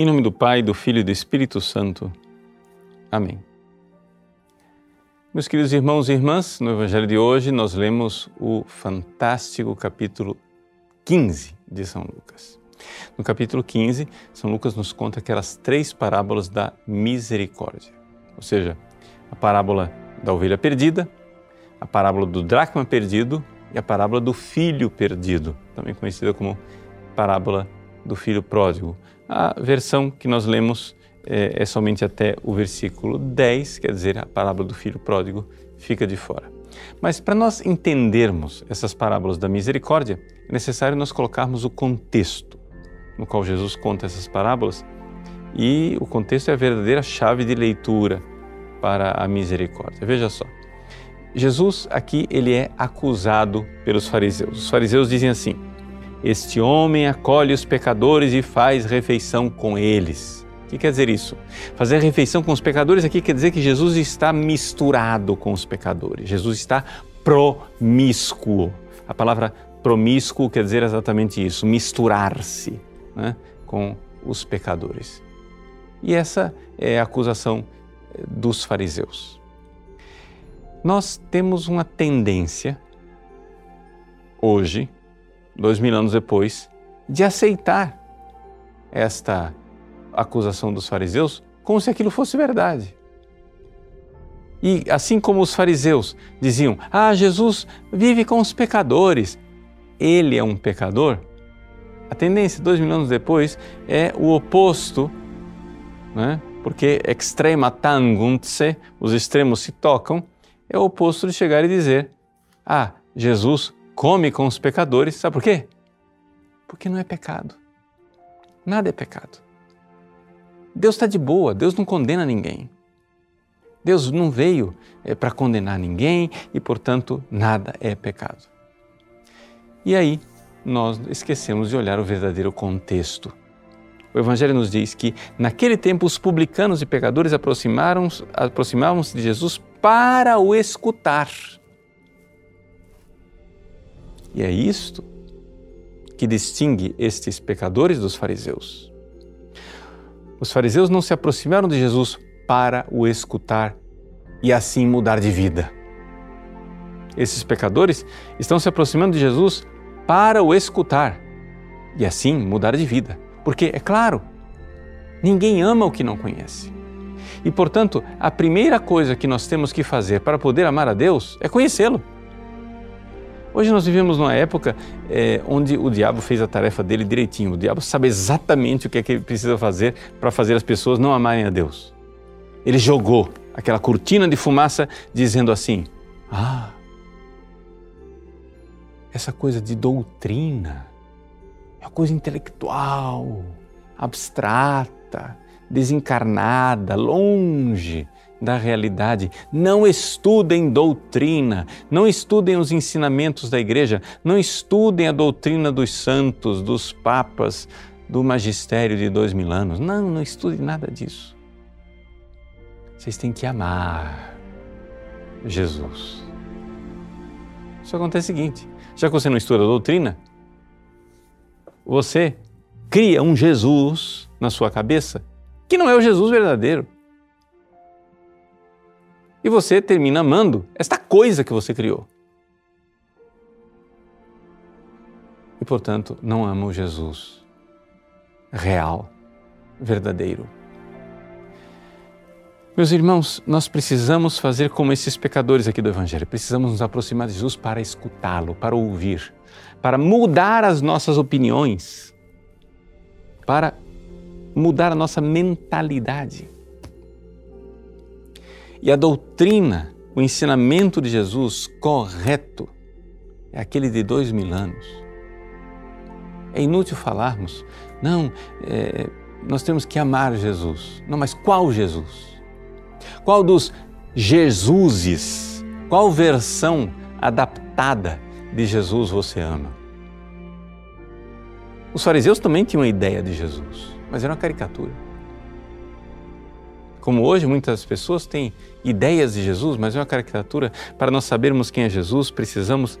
Em nome do Pai, do Filho e do Espírito Santo. Amém. Meus queridos irmãos e irmãs, no Evangelho de hoje nós lemos o fantástico capítulo 15 de São Lucas. No capítulo 15, São Lucas nos conta aquelas três parábolas da misericórdia, ou seja, a parábola da ovelha perdida, a parábola do dracma perdido e a parábola do filho perdido, também conhecida como parábola do filho pródigo. A versão que nós lemos é, é, somente até o versículo 10, quer dizer, a parábola do filho pródigo fica de fora. Mas para nós entendermos essas parábolas da misericórdia, é necessário nós colocarmos o contexto no qual Jesus conta essas parábolas e o contexto é a verdadeira chave de leitura para a misericórdia. Veja só. Jesus aqui ele é acusado pelos fariseus. Os fariseus dizem assim: Este homem acolhe os pecadores e faz refeição com eles. O que quer dizer isso? Fazer refeição com os pecadores aqui quer dizer que Jesus está misturado com os pecadores. Jesus está promíscuo. A palavra promíscuo quer dizer exatamente isso, misturar-se né, com os pecadores. E essa é a acusação eh, dos fariseus. Nós temos uma tendência, hoje, dois mil anos depois, de aceitar esta acusação dos fariseus como se aquilo fosse verdade. E assim como os fariseus diziam: Ah, Jesus vive com os pecadores, ele é um pecador. A tendência, dois mil anos depois, é o oposto, né? porque extrema tangunt se, os extremos se tocam, é o oposto de chegar e dizer: Ah, Jesus come com os pecadores. Sabe por quê? Porque não é pecado. Nada é pecado. Deus está de boa, Deus não condena ninguém. Deus não veio é, para condenar ninguém e, portanto, nada é pecado. E aí nós esquecemos de olhar o verdadeiro contexto. O Evangelho nos diz que naquele tempo os publicanos e pecadores aproximaram-se aproximavam de Jesus para o escutar. E é isto que distingue estes pecadores dos fariseus. Os fariseus não se aproximaram de Jesus para o escutar e assim mudar de vida. Esses pecadores estão se aproximando de Jesus para o escutar e assim mudar de vida. Porque, é claro, ninguém ama o que não conhece. E, portanto, a primeira coisa que nós temos que fazer para poder amar a Deus é conhecê-lo. Hoje nós vivemos numa época é, onde o diabo fez a tarefa dele direitinho. O diabo sabe exatamente o que é que ele precisa fazer para fazer as pessoas não amarem a Deus. Ele jogou aquela cortina de fumaça dizendo assim: Ah, essa coisa de doutrina é uma coisa intelectual, abstrata, desencarnada, longe da realidade. Não estudem doutrina, não estudem os ensinamentos da igreja, não estudem a doutrina dos santos, dos papas, do magistério de dois mil anos. Não, não estudem nada disso. Vocês têm que amar Jesus. Isso acontece o seguinte: já que você não estuda a doutrina, você cria um Jesus na sua cabeça que não é o Jesus verdadeiro. E você termina amando esta coisa que você criou. E, portanto, não ama o Jesus real, verdadeiro. Meus irmãos, nós precisamos fazer como esses pecadores aqui do Evangelho. Precisamos nos aproximar de Jesus para escutá-lo, para ouvir, para mudar as nossas opiniões, para mudar a nossa mentalidade. E a doutrina, o ensinamento de Jesus correto, é aquele de dois mil anos. É inútil falarmos, não, é, nós temos que amar Jesus. Não, mas qual Jesus? Qual dos Jesuses? Qual versão adaptada de Jesus você ama? Os fariseus também tinham uma ideia de Jesus, mas era uma caricatura. Como hoje muitas pessoas têm ideias de Jesus, mas é uma caricatura. Para nós sabermos quem é Jesus, precisamos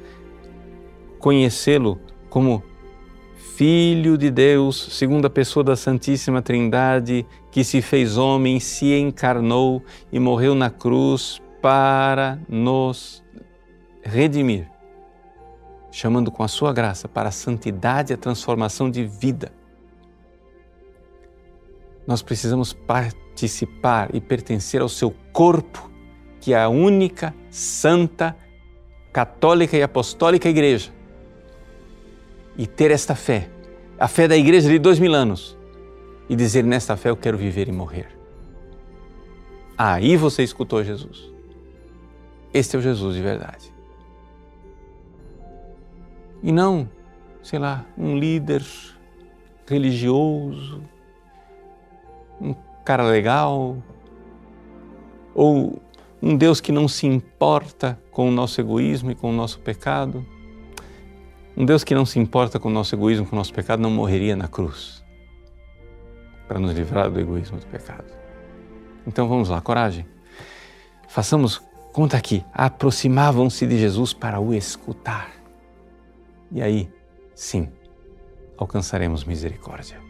conhecê-lo como Filho de Deus, segunda pessoa da Santíssima Trindade, que se fez homem, se encarnou e morreu na cruz para nos redimir, chamando com a sua graça para a santidade e a transformação de vida. Nós precisamos participar e pertencer ao seu corpo, que é a única santa, católica e apostólica igreja e ter esta fé, a fé da igreja de dois mil anos, e dizer: nesta fé eu quero viver e morrer. Aí você escutou Jesus. Este é o Jesus de verdade. E não, sei lá, um líder religioso, um cara legal, ou um Deus que não se importa com o nosso egoísmo e com o nosso pecado. Um Deus que não se importa com o nosso egoísmo, com o nosso pecado, não morreria na cruz para nos livrar do egoísmo do pecado. Então vamos lá, coragem. Façamos conta aqui. Aproximavam-se de Jesus para o escutar. E aí, sim, alcançaremos misericórdia.